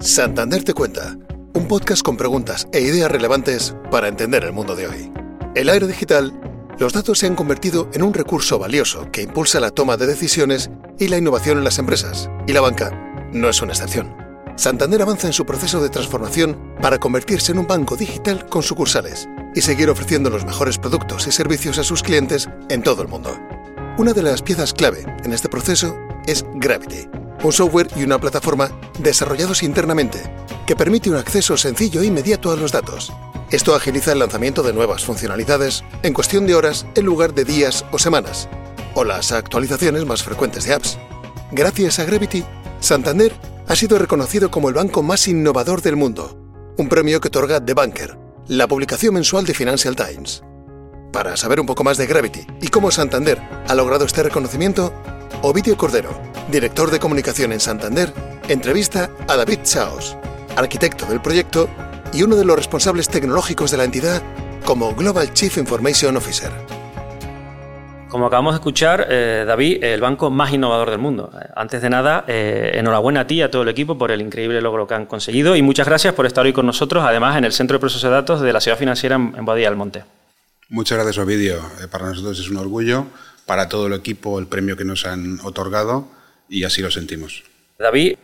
Santander te cuenta, un podcast con preguntas e ideas relevantes para entender el mundo de hoy. En la era digital, los datos se han convertido en un recurso valioso que impulsa la toma de decisiones y la innovación en las empresas, y la banca no es una excepción. Santander avanza en su proceso de transformación para convertirse en un banco digital con sucursales y seguir ofreciendo los mejores productos y servicios a sus clientes en todo el mundo. Una de las piezas clave en este proceso es Gravity un software y una plataforma desarrollados internamente que permite un acceso sencillo e inmediato a los datos. Esto agiliza el lanzamiento de nuevas funcionalidades en cuestión de horas en lugar de días o semanas, o las actualizaciones más frecuentes de apps. Gracias a Gravity, Santander ha sido reconocido como el banco más innovador del mundo, un premio que otorga The Banker, la publicación mensual de Financial Times. Para saber un poco más de Gravity y cómo Santander ha logrado este reconocimiento, Ovidio Cordero, director de comunicación en Santander, entrevista a David Chaos, arquitecto del proyecto y uno de los responsables tecnológicos de la entidad como Global Chief Information Officer. Como acabamos de escuchar, eh, David, el banco más innovador del mundo. Antes de nada, eh, enhorabuena a ti y a todo el equipo por el increíble logro que han conseguido y muchas gracias por estar hoy con nosotros, además en el Centro de Proceso de Datos de la Ciudad Financiera en Boadilla del Monte. Muchas gracias, Ovidio. Eh, para nosotros es un orgullo para todo el equipo el premio que nos han otorgado y así lo sentimos. David,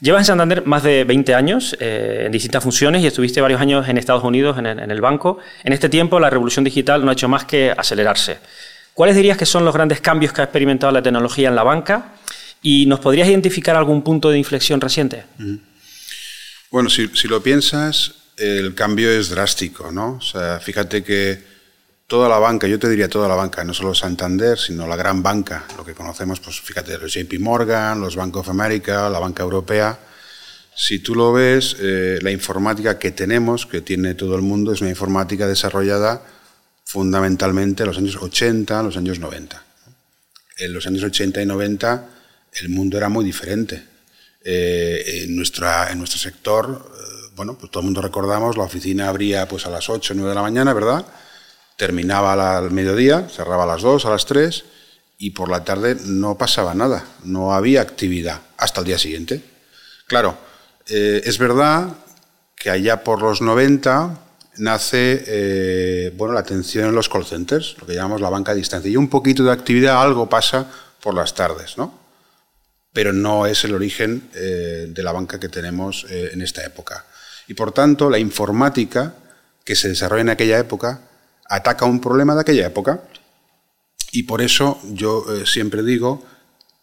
llevas en Santander más de 20 años eh, en distintas funciones y estuviste varios años en Estados Unidos en el, banco. En este tiempo la revolución digital no ha hecho más que acelerarse. ¿Cuáles dirías que son los grandes cambios que ha experimentado la tecnología en la banca? ¿Y nos podrías identificar algún punto de inflexión reciente? Bueno, si, si, lo piensas, el cambio es drástico, ¿no? O sea, fíjate que toda la banca, yo te diría toda la banca, no solo Santander, sino la gran banca, lo que conocemos, pues fíjate, los JP Morgan, los Bank of America, la banca europea. Si tú lo ves, eh, la informática que tenemos, que tiene todo el mundo, es una informática desarrollada fundamentalmente en los años 80, los años 90. En los años 80 y 90 el mundo era muy diferente. Eh, en, nuestra, en nuestro sector, eh, bueno, pues todo el mundo recordamos, la oficina abría pues a las 8 o 9 de la mañana, ¿verdad? Terminaba al mediodía, cerraba a las 2, a las 3 y por la tarde no pasaba nada, no había actividad hasta el día siguiente. Claro, eh, es verdad que allá por los 90 nace eh, bueno, la atención en los call centers, lo que llamamos la banca a distancia, y un poquito de actividad, algo pasa por las tardes, ¿no? Pero no es el origen eh, de la banca que tenemos en esta época. Y por tanto, la informática que se desarrolla en aquella época ataca un problema de aquella época. Y por eso yo eh, siempre digo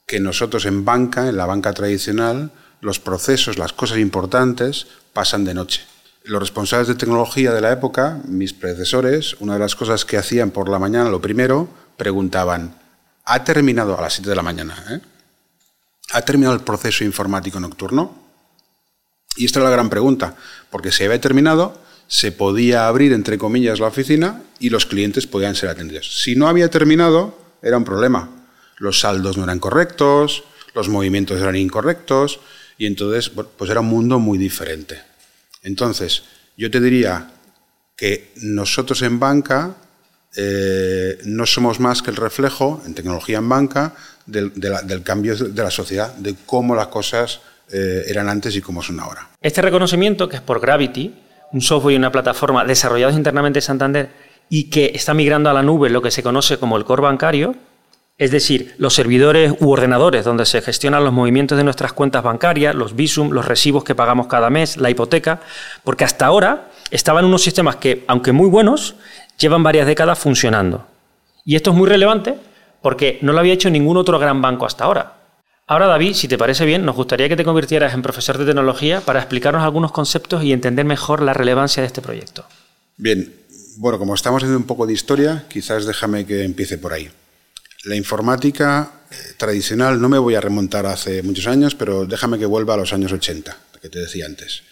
que nosotros en banca, en la banca tradicional, los procesos, las cosas importantes pasan de noche. Los responsables de tecnología de la época, mis predecesores, una de las cosas que hacían por la mañana, lo primero, preguntaban, ¿ha terminado a las 7 de la mañana? Eh? ¿Ha terminado el proceso informático nocturno? Y esta es la gran pregunta, porque si había terminado, se podía abrir, entre comillas, la oficina y los clientes podían ser atendidos. Si no había terminado, era un problema. Los saldos no eran correctos, los movimientos eran incorrectos y entonces pues era un mundo muy diferente. Entonces, yo te diría que nosotros en banca eh, no somos más que el reflejo, en tecnología en banca, del, cambio de la sociedad, de cómo las cosas eh, eran antes y cómo son ahora. Este reconocimiento, que es por Gravity, un software y una plataforma desarrollados internamente en Santander y que está migrando a la nube lo que se conoce como el core bancario, es decir, los servidores u ordenadores donde se gestionan los movimientos de nuestras cuentas bancarias, los visum, los recibos que pagamos cada mes, la hipoteca, porque hasta ahora estaban unos sistemas que, aunque muy buenos, llevan varias décadas funcionando. Y esto es muy relevante porque no lo había hecho ningún otro gran banco hasta ahora. Ahora, David, si te parece bien, nos gustaría que te convirtieras en profesor de tecnología para explicarnos algunos conceptos y entender mejor la relevancia de este proyecto. Bien, bueno, como estamos haciendo un poco de historia, quizás déjame que empiece por ahí. La informática eh, tradicional, no me voy a remontar hace muchos años, pero déjame que vuelva a los años 80, que te decía antes.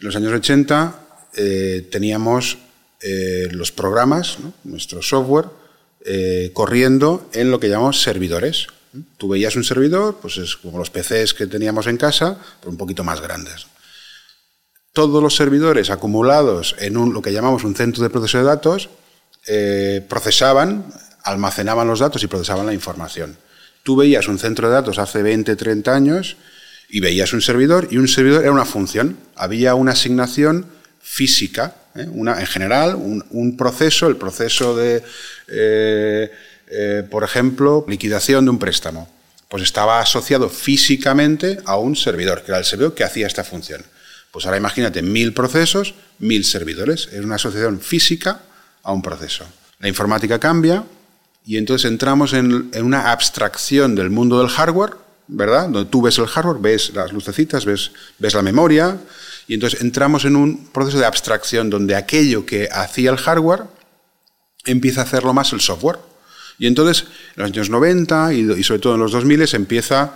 En los años 80 eh, teníamos eh, los programas, nuestro software, corriendo en lo que llamamos servidores. Tú veías un servidor, pues es como los PCs que teníamos en casa, pero un poquito más grandes. Todos los servidores acumulados en un, lo que llamamos un centro de proceso de datos eh, procesaban, almacenaban los datos y procesaban la información. Tú veías un centro de datos hace 20, 30 años Y veías un servidor y un servidor era una función. Había una asignación física, ¿eh? una, en general, un, proceso, el proceso de, eh, eh, por ejemplo, liquidación de un préstamo. Pues estaba asociado físicamente a un servidor, que era el servidor que hacía esta función. Pues ahora imagínate mil procesos, mil servidores. Es una asociación física a un proceso. La informática cambia y entonces entramos en, una abstracción del mundo del hardware, ¿verdad? Donde tú ves el hardware, ves las lucecitas, ves, ves la memoria, y entonces entramos en un proceso de abstracción donde aquello que hacía el hardware empieza a hacerlo más el software. Y entonces, en los años 90 y, sobre todo en los 2000 empieza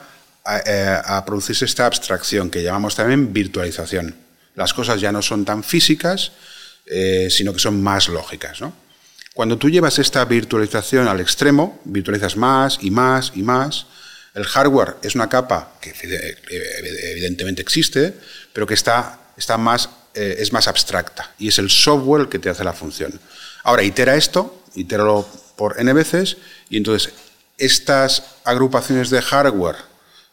eh, a, producirse esta abstracción que llamamos también virtualización. Las cosas ya no son tan físicas, eh, sino que son más lógicas. Cuando tú llevas esta virtualización al extremo, virtualizas más y más y más, el hardware es una capa que evidentemente existe, pero que está, está más, eh, es más abstracta y es el software el que te hace la función. Ahora, itera esto, itéralo por n veces y entonces estas agrupaciones de hardware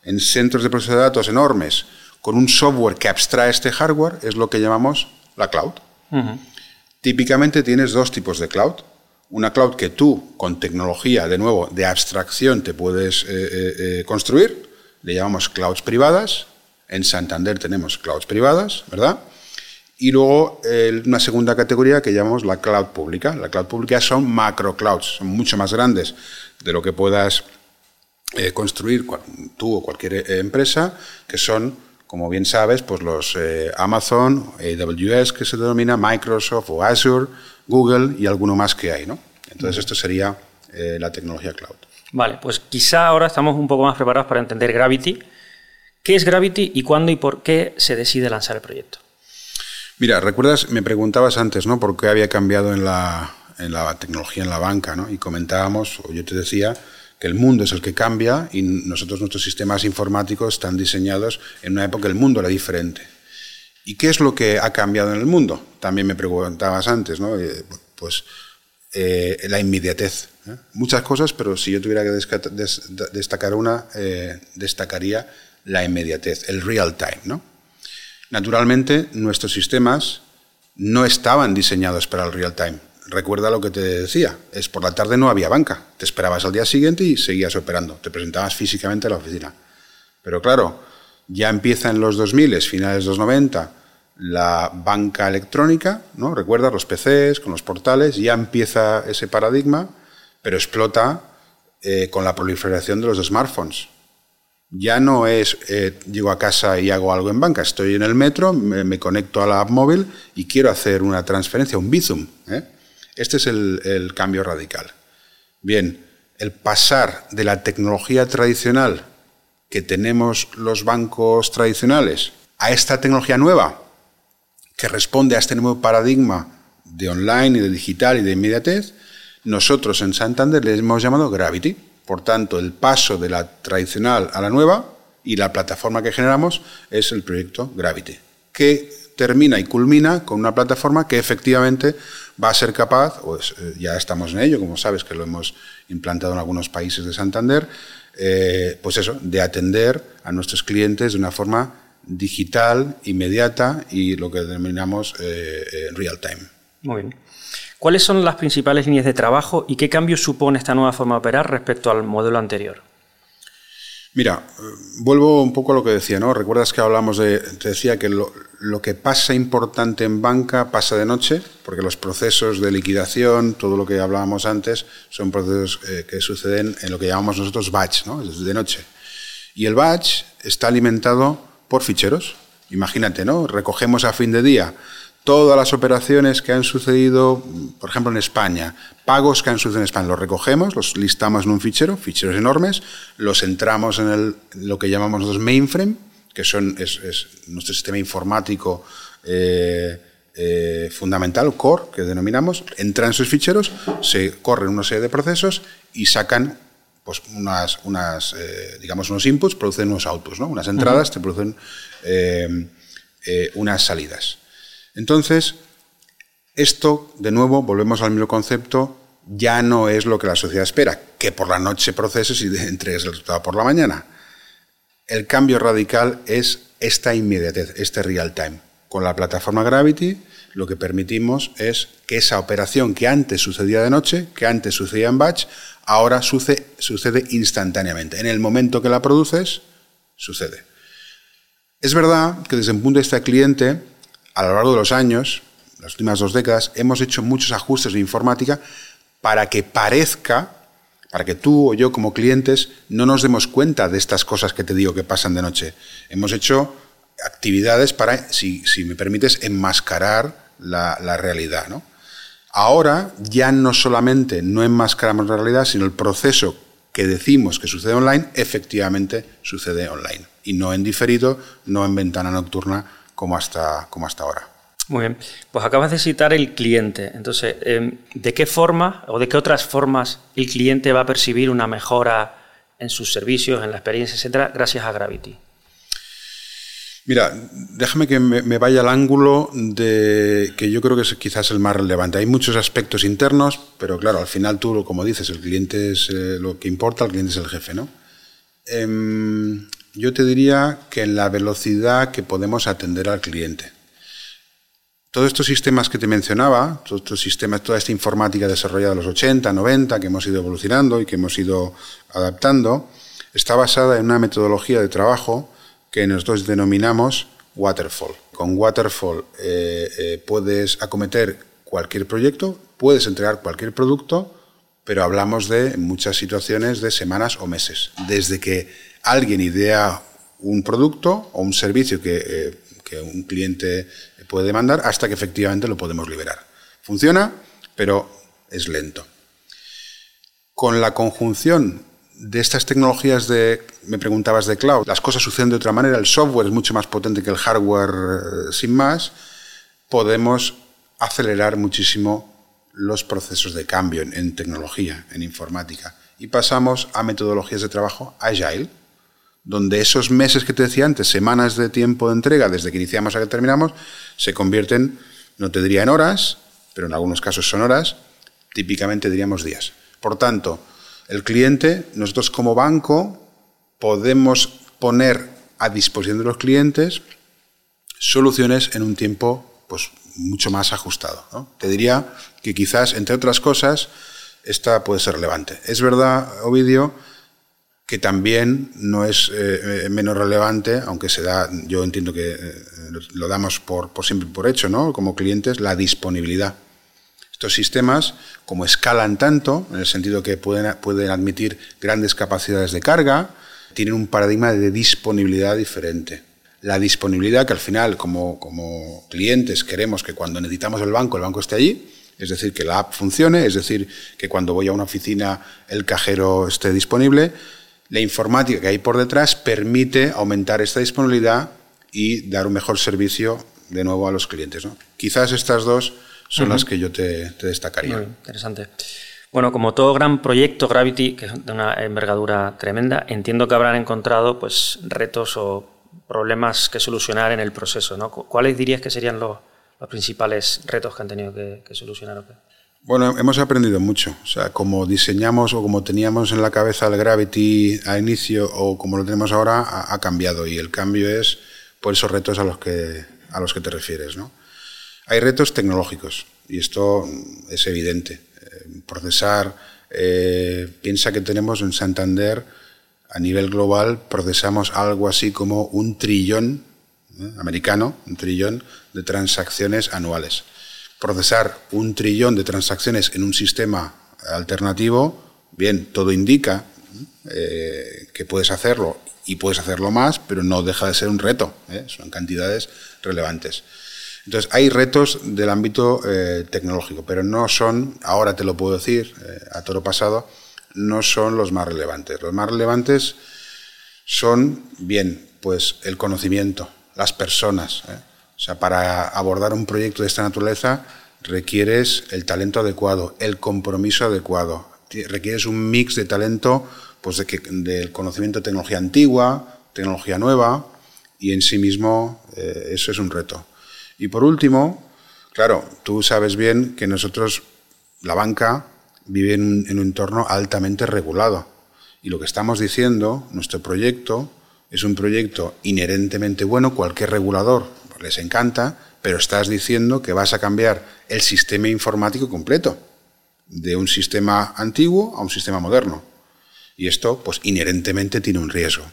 en centros de proceso de datos enormes con un software que abstrae este hardware es lo que llamamos la cloud. Típicamente tienes dos tipos de cloud. Una cloud que tú, con tecnología, de nuevo, de abstracción, te puedes eh, eh, eh, construir. Le llamamos clouds privadas. En Santander tenemos clouds privadas, ¿verdad? Y luego una segunda categoría que llamamos la cloud pública. La cloud pública son macro clouds, son mucho más grandes de lo que puedas eh, construir tú o cualquier eh, empresa, que son, como bien sabes, pues los eh, Amazon, AWS, que se denomina Microsoft o Azure, Google y alguno más que hay. ¿no? Entonces, esto sería la tecnología cloud. Vale, pues quizá ahora estamos un poco más preparados para entender Gravity. ¿Qué es Gravity y cuándo y por qué se decide lanzar el proyecto? Mira, recuerdas, me preguntabas antes, ¿no? ¿Por qué había cambiado en la, en la tecnología en la banca, ¿no? Y comentábamos, o yo te decía, el mundo es el que cambia y nosotros nuestros sistemas informáticos están diseñados en una época que el mundo era diferente. ¿Y qué es lo que ha cambiado en el mundo? También me preguntabas antes, ¿no? Eh, pues eh, la inmediatez. ¿eh? Muchas cosas, pero si yo tuviera que destacar una, destacaría la inmediatez, el real time, ¿no? Naturalmente, nuestros sistemas no estaban diseñados para el real time recuerda lo que te decía, es por la tarde no había banca, te esperabas al día siguiente y seguías operando, te presentabas físicamente a la oficina. Pero claro, ya empieza en los 2000, finales de los 90, la banca electrónica, ¿no? Recuerda los PCs, con los portales, ya empieza ese paradigma, pero explota eh, con la proliferación de los smartphones. Ya no es eh, llego a casa y hago algo en banca, estoy en el metro, me, conecto a la app móvil y quiero hacer una transferencia, un Bizum. ¿eh? Este es el, cambio radical. Bien, el pasar de la tecnología tradicional que tenemos los bancos tradicionales a esta tecnología nueva que responde a este nuevo paradigma de online y de digital y de inmediatez, nosotros en Santander le hemos llamado Gravity. Por tanto, el paso de la tradicional a la nueva y la plataforma que generamos es el proyecto Gravity, que termina y culmina con una plataforma que efectivamente va a ser capaz, eh, ya estamos en ello, como sabes que lo hemos implantado en algunos países de Santander, eh, pues eso, de atender a nuestros clientes de una forma digital, inmediata y lo que denominamos eh, real time. Muy bien. ¿Cuáles son las principales líneas de trabajo y qué cambios supone esta nueva forma de operar respecto al modelo anterior? Mira, vuelvo un poco a lo que decía, ¿no? Recuerdas que hablamos de, te decía que lo, que pasa importante en banca pasa de noche, porque los procesos de liquidación, todo lo que hablábamos antes, son procesos eh, que suceden en lo que llamamos nosotros batch, ¿no? De noche. Y el batch está alimentado por ficheros. Imagínate, ¿no? Recogemos a fin de día todas las operaciones que han sucedido, por ejemplo, en España, pagos que han sucedido en España, los recogemos, los listamos en un fichero, ficheros enormes, los entramos en el, lo que llamamos nosotros mainframe, que son, es, nuestro sistema informático eh, eh, fundamental, core, que denominamos, entran en esos ficheros, se corren una serie de procesos y sacan pues unas, unas eh, digamos, unos inputs, producen unos outputs, ¿no? unas entradas, te producen unas salidas. Entonces, esto, de nuevo, volvemos al mismo concepto, ya no es lo que la sociedad espera, que por la noche proceses y entregues el resultado por la mañana. El cambio radical es esta inmediatez, este real time. Con la plataforma Gravity lo que permitimos es que esa operación que antes sucedía de noche, que antes sucedía en batch, ahora sucede, sucede instantáneamente. En el momento que la produces, sucede. Es verdad que desde un punto de vista cliente, a lo largo de los años, las últimas dos décadas, hemos hecho muchos ajustes de informática para que parezca, para que tú o yo como clientes no nos demos cuenta de estas cosas que te digo que pasan de noche. Hemos hecho actividades para, si, me permites, enmascarar la, realidad. Ahora ya no solamente no enmascaramos la realidad, sino el proceso que decimos que sucede online, efectivamente sucede online. Y no en diferido, no en ventana nocturna como hasta, como hasta ahora. Muy bien, pues acabas de citar el cliente. Entonces, em, ¿de qué forma o de qué otras formas el cliente va a percibir una mejora en sus servicios, en la experiencia, etcétera, gracias a Gravity? Mira, déjame que me, vaya al ángulo de que yo creo que es quizás el más relevante. Hay muchos aspectos internos, pero claro, al final tú, como dices, el cliente es eh, lo que importa, el cliente es el jefe, ¿no? Em, yo te diría que en la velocidad que podemos atender al cliente. Todos estos sistemas que te mencionaba, todos estos sistemas, toda esta informática desarrollada en los 80, 90, que hemos ido evolucionando y que hemos ido adaptando, está basada en una metodología de trabajo que nosotros denominamos waterfall. Con waterfall eh, eh, puedes acometer cualquier proyecto, puedes entregar cualquier producto, pero hablamos de muchas situaciones de semanas o meses. Desde que alguien idea un producto o un servicio que, eh, un cliente puede demandar hasta que efectivamente lo podemos liberar. Funciona, pero es lento. Con la conjunción de estas tecnologías de, me preguntabas de cloud, las cosas suceden de otra manera, el software es mucho más potente que el hardware eh, sin más, podemos acelerar muchísimo los procesos de cambio en, tecnología, en informática. Y pasamos a metodologías de trabajo agile, donde esos meses que te decía antes, semanas de tiempo de entrega, desde que iniciamos a que terminamos, se convierten, no te diría en horas, pero en algunos casos son horas, típicamente diríamos días. Por tanto, el cliente, nosotros como banco, podemos poner a disposición de los clientes soluciones en un tiempo pues, mucho más ajustado. Te diría que quizás, entre otras cosas, esta puede ser relevante. Es verdad, Ovidio, que también no es eh, menos relevante, aunque se da, yo entiendo que eh, lo damos por, por siempre por hecho, ¿no? como clientes, la disponibilidad. Estos sistemas, como escalan tanto, en el sentido que pueden, pueden admitir grandes capacidades de carga, tienen un paradigma de disponibilidad diferente. La disponibilidad que al final, como, como clientes, queremos que cuando necesitamos el banco, el banco esté allí, es decir, que la app funcione, es decir, que cuando voy a una oficina el cajero esté disponible. La informática que hay por detrás permite aumentar esta disponibilidad y dar un mejor servicio de nuevo a los clientes. Quizás estas dos son las que yo te, destacaría. Muy interesante. Bueno, como todo gran proyecto Gravity, que es de una envergadura tremenda, entiendo que habrán encontrado pues, retos o problemas que solucionar en el proceso. ¿no? ¿Cuáles dirías que serían los, principales retos que han tenido que, solucionar? Bueno, hemos aprendido mucho. O sea, como diseñamos o como teníamos en la cabeza el Gravity a inicio o como lo tenemos ahora, ha, cambiado. Y el cambio es por esos retos a los que, a los que te refieres. ¿no? Hay retos tecnológicos y esto es evidente. Eh, procesar, eh, piensa que tenemos en Santander, a nivel global, procesamos algo así como un trillón ¿eh? americano, un trillón de transacciones anuales. Procesar un trillón de transacciones en un sistema alternativo, bien, todo indica que puedes hacerlo y puedes hacerlo más, pero no deja de ser un reto, son cantidades relevantes. Entonces, hay retos del ámbito eh, tecnológico, pero no son, ahora te lo puedo decir, eh, a toro pasado, no son los más relevantes. Los más relevantes son, bien, pues el conocimiento, las personas. ¿Eh? O sea, para abordar un proyecto de esta naturaleza requieres el talento adecuado, el compromiso adecuado. Requieres un mix de talento, pues de que, del conocimiento de tecnología antigua, tecnología nueva, y en sí mismo eso es un reto. Y por último, claro, tú sabes bien que nosotros, la banca, vive en un, entorno altamente regulado. Y lo que estamos diciendo, nuestro proyecto, es un proyecto inherentemente bueno, cualquier regulador les encanta, pero estás diciendo que vas a cambiar el sistema informático completo, de un sistema antiguo a un sistema moderno. Y esto, pues, inherentemente tiene un riesgo.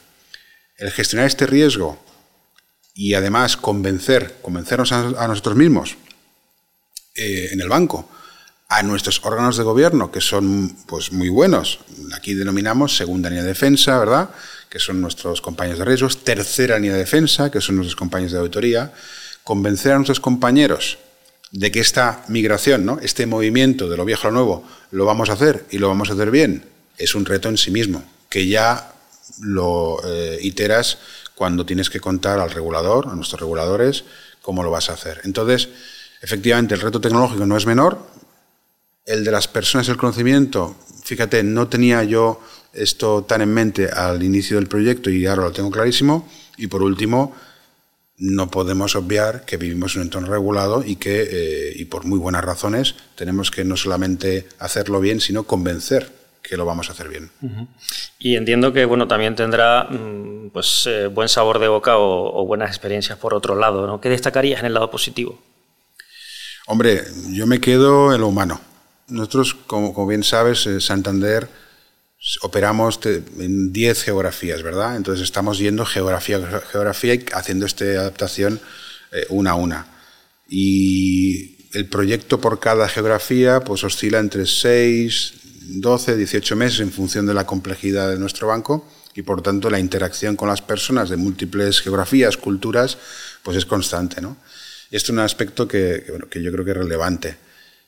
El gestionar este riesgo y además convencer, convencernos a, nosotros mismos eh, en el banco, a nuestros órganos de gobierno, que son pues muy buenos. Aquí denominamos segunda línea de defensa, ¿verdad? Que son nuestros compañeros de riesgos. Tercera línea de defensa, que son nuestros compañeros de auditoría. Convencer a nuestros compañeros de que esta migración, ¿no? este movimiento de lo viejo a lo nuevo, lo vamos a hacer y lo vamos a hacer bien, es un reto en sí mismo, que ya lo eh, iteras cuando tienes que contar al regulador, a nuestros reguladores, cómo lo vas a hacer. Entonces, efectivamente, el reto tecnológico no es menor, el de las personas el conocimiento, fíjate, no tenía yo esto tan en mente al inicio del proyecto y ahora lo tengo clarísimo. Y por último, no podemos obviar que vivimos en un entorno regulado y que, eh, y por muy buenas razones, tenemos que no solamente hacerlo bien, sino convencer que lo vamos a hacer bien. Y entiendo que bueno también tendrá mm, pues eh, buen sabor de boca o, buenas experiencias por otro lado, ¿no? ¿Qué destacarías en el lado positivo? Hombre, yo me quedo en lo humano. Nosotros, como, bien sabes, en Santander operamos en 10 geografías, ¿verdad? Entonces estamos yendo geografía geografía y haciendo esta adaptación eh, una a una. Y el proyecto por cada geografía pues oscila entre 6, 12, 18 meses en función de la complejidad de nuestro banco y por tanto la interacción con las personas de múltiples geografías, culturas, pues es constante, ¿no? Y esto es un aspecto que, que yo creo que es relevante.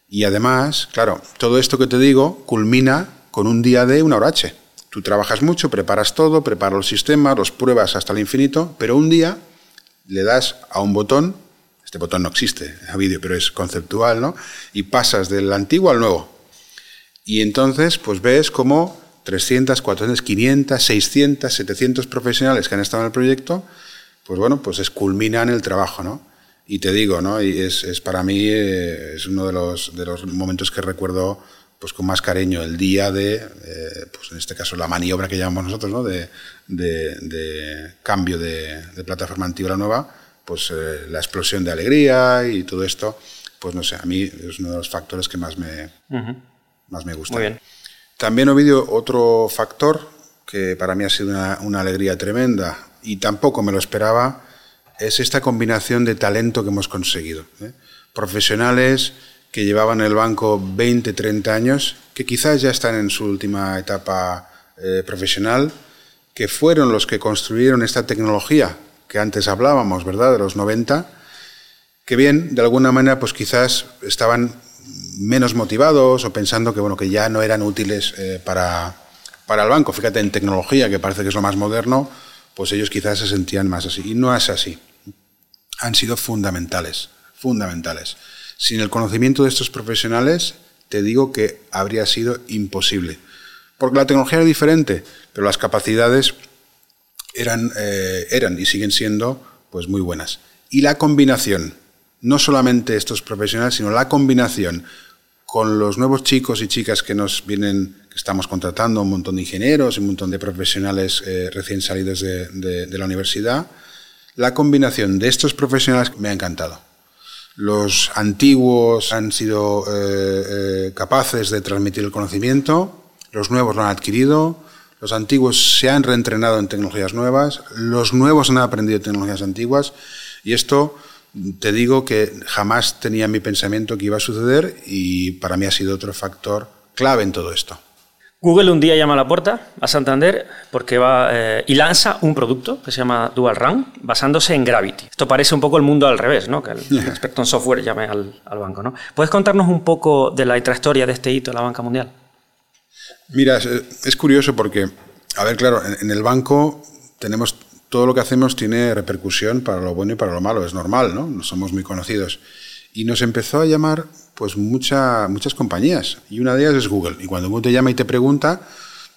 Y además, claro, todo esto que te digo culmina con un día de una hora H. Tú trabajas mucho, preparas todo, preparas los sistemas, los pruebas hasta el infinito, pero un día le das a un botón, este botón no existe a vídeo, pero es conceptual, ¿no? Y pasas del antiguo al nuevo. Y entonces, pues ves como 300, 400, 500, 600, 700 profesionales que han estado en el proyecto, pues bueno, pues es culminan el trabajo, ¿no? Y te digo, ¿no? Y es, es para mí eh, es uno de los, de los momentos que recuerdo pues con más cariño el día de, eh, pues en este caso la maniobra que llamamos nosotros, ¿no? de, de, de cambio de, plataforma antigua nueva, pues eh, la explosión de alegría y todo esto, pues no sé, a mí es uno de los factores que más me, más me gusta. Muy bien. También otro factor que para mí ha sido una, una alegría tremenda y tampoco me lo esperaba, es esta combinación de talento que hemos conseguido. ¿eh? Profesionales que llevaban el banco 20, 30 años, que quizás ya están en su última etapa eh, profesional, que fueron los que construyeron esta tecnología que antes hablábamos, ¿verdad?, de los 90, que bien, de alguna manera, pues quizás estaban menos motivados o pensando que, bueno, que ya no eran útiles eh, para, para el banco. Fíjate, en tecnología, que parece que es lo más moderno, pues ellos quizás se sentían más así. Y no es así han sido fundamentales, fundamentales. Sin el conocimiento de estos profesionales, te digo que habría sido imposible. Porque la tecnología era diferente, pero las capacidades eran, eh, eran y siguen siendo pues, muy buenas. Y la combinación, no solamente estos profesionales, sino la combinación con los nuevos chicos y chicas que nos vienen, que estamos contratando, un montón de ingenieros, un montón de profesionales eh, recién salidos de la universidad, la combinación de estos profesionales me ha encantado. Los antiguos han sido eh, eh, capaces de transmitir el conocimiento, los nuevos lo han adquirido, los antiguos se han reentrenado en tecnologías nuevas, los nuevos han aprendido tecnologías antiguas y esto te digo que jamás tenía en mi pensamiento que iba a suceder y para mí ha sido otro factor clave en todo esto. Google un día llama a la puerta a Santander porque va eh, y lanza un producto que se llama Dual Run basándose en Gravity. Esto parece un poco el mundo al revés, ¿no? Que el, experto en software llame al, banco, ¿no? ¿Puedes contarnos un poco de la intrahistoria de este hito en la banca mundial? Mira, es, curioso porque, a ver, claro, en, el banco tenemos todo lo que hacemos tiene repercusión para lo bueno y para lo malo, es normal, ¿no? No somos muy conocidos. Y nos empezó a llamar pues mucha, muchas compañías. Y una de ellas es Google. Y cuando Google te llama y te pregunta,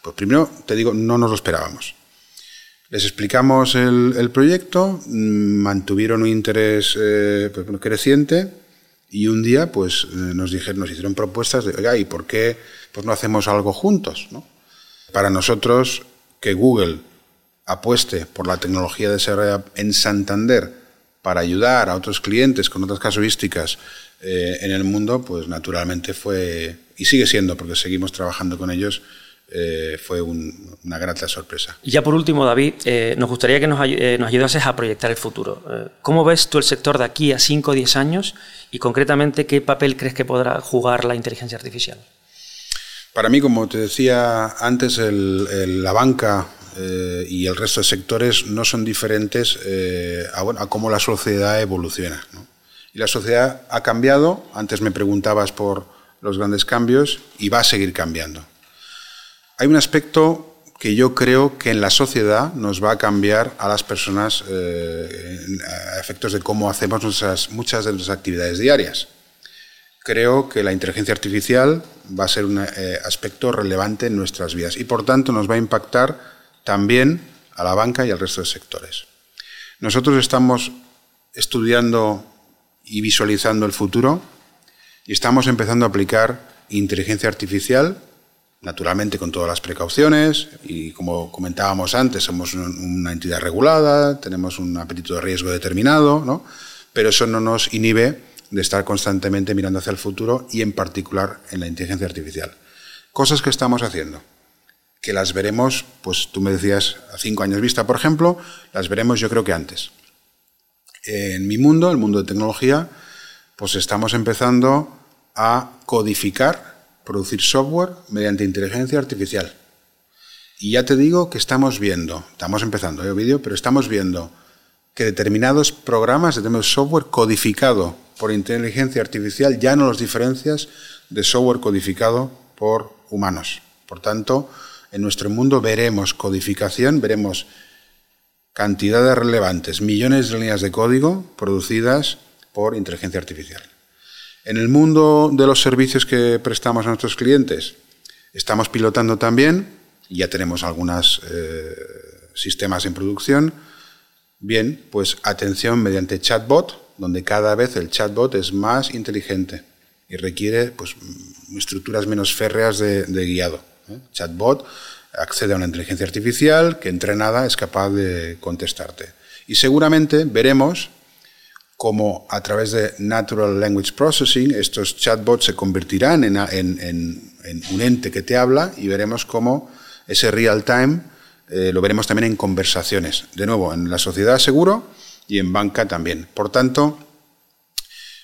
pues primero te digo, no nos lo esperábamos. Les explicamos el, proyecto, mm, mantuvieron un interés eh, pues, creciente y un día pues eh, nos dijeron, nos hicieron propuestas de, oiga, ¿y por qué pues, no hacemos algo juntos? Para nosotros, que Google apueste por la tecnología desarrollada en Santander para ayudar a otros clientes con otras casuísticas eh, en el mundo, pues naturalmente fue, y sigue siendo, porque seguimos trabajando con ellos, eh, fue una grata sorpresa. Y ya por último, David, eh, nos gustaría que nos, nos, ayudases a proyectar el futuro. ¿Cómo ves tú el sector de aquí a 5 o 10 años y concretamente qué papel crees que podrá jugar la inteligencia artificial? Para mí, como te decía antes, la banca eh, y el resto de sectores no son diferentes eh, a, cómo la sociedad evoluciona. Y la sociedad ha cambiado, antes me preguntabas por los grandes cambios, y va a seguir cambiando. Hay un aspecto que yo creo que en la sociedad nos va a cambiar a las personas eh, a efectos de cómo hacemos muchas de nuestras actividades diarias. Creo que la inteligencia artificial va a ser un aspecto relevante en nuestras vidas y por tanto nos va a impactar también a la banca y al resto de sectores. Nosotros estamos estudiando y visualizando el futuro y estamos empezando a aplicar inteligencia artificial, naturalmente con todas las precauciones y como comentábamos antes, somos una entidad regulada, tenemos un apetito de riesgo determinado, ¿no? pero eso no nos inhibe de estar constantemente mirando hacia el futuro y en particular en la inteligencia artificial. Cosas que estamos haciendo que las veremos, pues tú me decías, a cinco años vista, por ejemplo, las veremos yo creo que antes. En mi mundo, el mundo de tecnología, pues estamos empezando a codificar, producir software mediante inteligencia artificial. Y ya te digo que estamos viendo, estamos empezando el ¿eh, vídeo, pero estamos viendo que determinados programas, determinados software codificado por inteligencia artificial ya no los diferencias de software codificado por humanos. Por tanto, en nuestro mundo veremos codificación, veremos cantidades relevantes, millones de líneas de código producidas por inteligencia artificial. En el mundo de los servicios que prestamos a nuestros clientes, estamos pilotando también, ya tenemos algunos eh, sistemas en producción, bien, pues atención mediante chatbot, donde cada vez el chatbot es más inteligente y requiere pues, estructuras menos férreas de guiado. ¿eh? Chatbot accede a una inteligencia artificial que entrenada es capaz de contestarte. Y seguramente veremos cómo a través de Natural Language Processing estos chatbots se convertirán en, un ente que te habla y veremos cómo ese real time eh, lo veremos también en conversaciones. De nuevo, en la sociedad seguro y en banca también. Por tanto,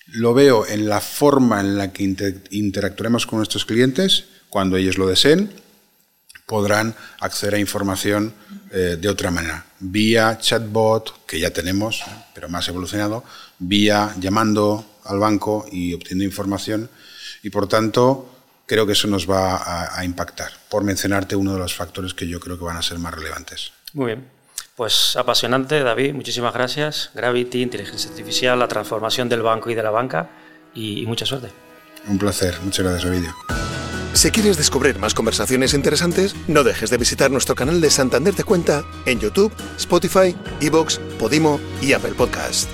lo veo en la forma en la que interactuaremos con nuestros clientes cuando ellos lo deseen, podrán acceder a información eh, de otra manera, vía chatbot, que ya tenemos, pero más evolucionado, vía llamando al banco y obteniendo información, y por tanto creo que eso nos va a, a impactar, por mencionarte uno de los factores que yo creo que van a ser más relevantes. Muy bien. Pues apasionante, David, muchísimas gracias. Gravity, inteligencia artificial, la transformación del banco y de la banca, y, mucha suerte. Un placer, muchas gracias, Ovidio. Si quieres descubrir más conversaciones interesantes, no dejes de visitar nuestro canal de Santander Te Cuenta en YouTube, Spotify, Evox, Podimo y Apple Podcast.